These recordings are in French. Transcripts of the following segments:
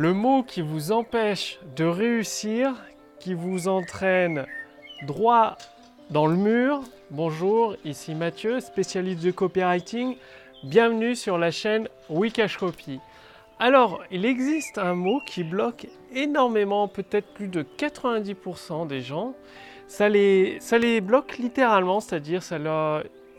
Le mot qui vous empêche de réussir, qui vous entraîne droit dans le mur. Bonjour, ici Mathieu, spécialiste de copywriting. Bienvenue sur la chaîne Wikash Copy. Alors, il existe un mot qui bloque énormément, peut-être plus de 90% des gens. Ça les, bloque littéralement, c'est-à-dire ça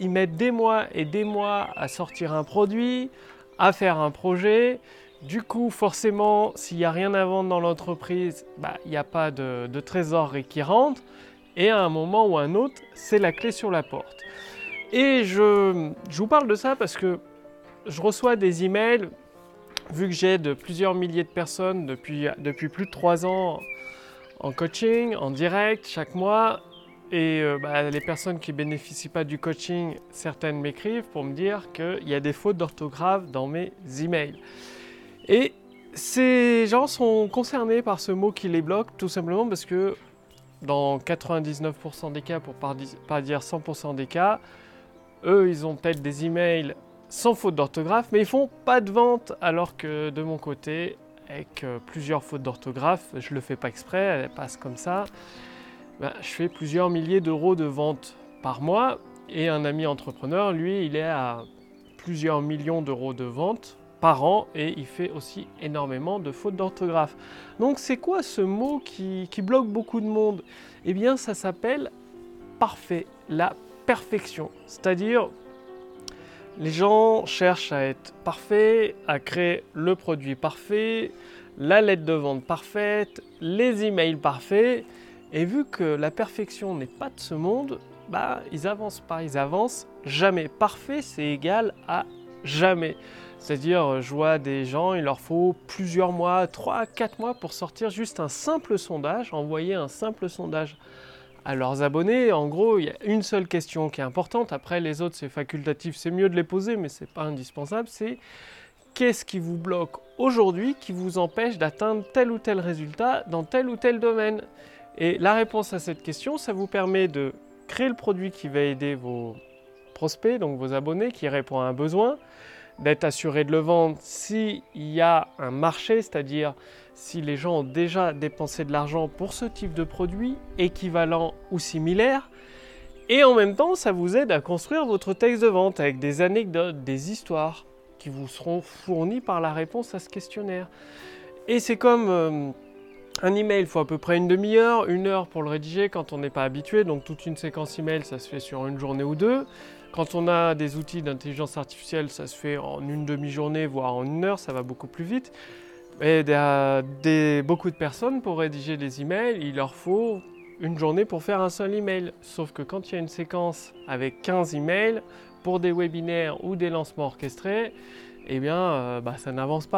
ils mettent des mois et des mois à sortir un produit, à faire un projet. Du coup, forcément, s'il n'y a rien à vendre dans l'entreprise, bah, il n'y a pas de, de trésorerie qui rentre. Et à un moment ou à un autre, c'est la clé sur la porte. Et je, vous parle de ça parce que je reçois des emails, vu que j'aide plusieurs milliers de personnes depuis, depuis plus de trois ans en coaching, en direct, chaque mois. Et euh, bah, les personnes qui bénéficient pas du coaching, certaines m'écrivent pour me dire qu'il y a des fautes d'orthographe dans mes emails. Et ces gens sont concernés par ce mot qui les bloque tout simplement parce que dans 99% des cas, pour pas dire 100% des cas, eux, ils ont peut-être des emails sans faute d'orthographe, mais ils font pas de vente, alors que de mon côté, avec euh, plusieurs fautes d'orthographe, je le fais pas exprès, elles passent comme ça, ben, je fais plusieurs milliers d'euros de vente par mois, et un ami entrepreneur, lui, il est à plusieurs millions d'euros de vente par an et il fait aussi énormément de fautes d'orthographe. Donc c'est quoi ce mot qui, bloque beaucoup de monde? Eh bien ça s'appelle parfait, la perfection. C'est-à-dire les gens cherchent à être parfaits, à créer le produit parfait, la lettre de vente parfaite, les emails parfaits. Et vu que la perfection n'est pas de ce monde, bah, ils avancent pas, ils avancent jamais. Parfait, c'est égal à jamais. C'est-à-dire, euh, je vois des gens, il leur faut plusieurs mois, 3 4 mois pour sortir juste un simple sondage, envoyer un simple sondage à leurs abonnés. En gros, il y a une seule question qui est importante. Après, les autres, c'est facultatif, c'est mieux de les poser, mais ce n'est pas indispensable. C'est qu'est-ce qui vous bloque aujourd'hui, qui vous empêche d'atteindre tel ou tel résultat dans tel ou tel domaine? Et la réponse à cette question, ça vous permet de créer le produit qui va aider vos prospects, donc vos abonnés, qui répond à un besoin d'être assuré de le vendre s'il y a un marché, c'est-à-dire si les gens ont déjà dépensé de l'argent pour ce type de produit, équivalent ou similaire. Et en même temps, ça vous aide à construire votre texte de vente avec des anecdotes, des histoires qui vous seront fournies par la réponse à ce questionnaire. Et c'est comme euh, un email, il faut à peu près une demi-heure, une heure pour le rédiger quand on n'est pas habitué. Donc toute une séquence email, ça se fait sur une journée ou deux. Quand on a des outils d'intelligence artificielle, ça se fait en une demi-journée, voire en une heure, ça va beaucoup plus vite. Et des, beaucoup de personnes, pour rédiger des emails, il leur faut une journée pour faire un seul email. Sauf que quand il y a une séquence avec 15 emails, pour des webinaires ou des lancements orchestrés, eh bien, euh, bah, ça n'avance pas.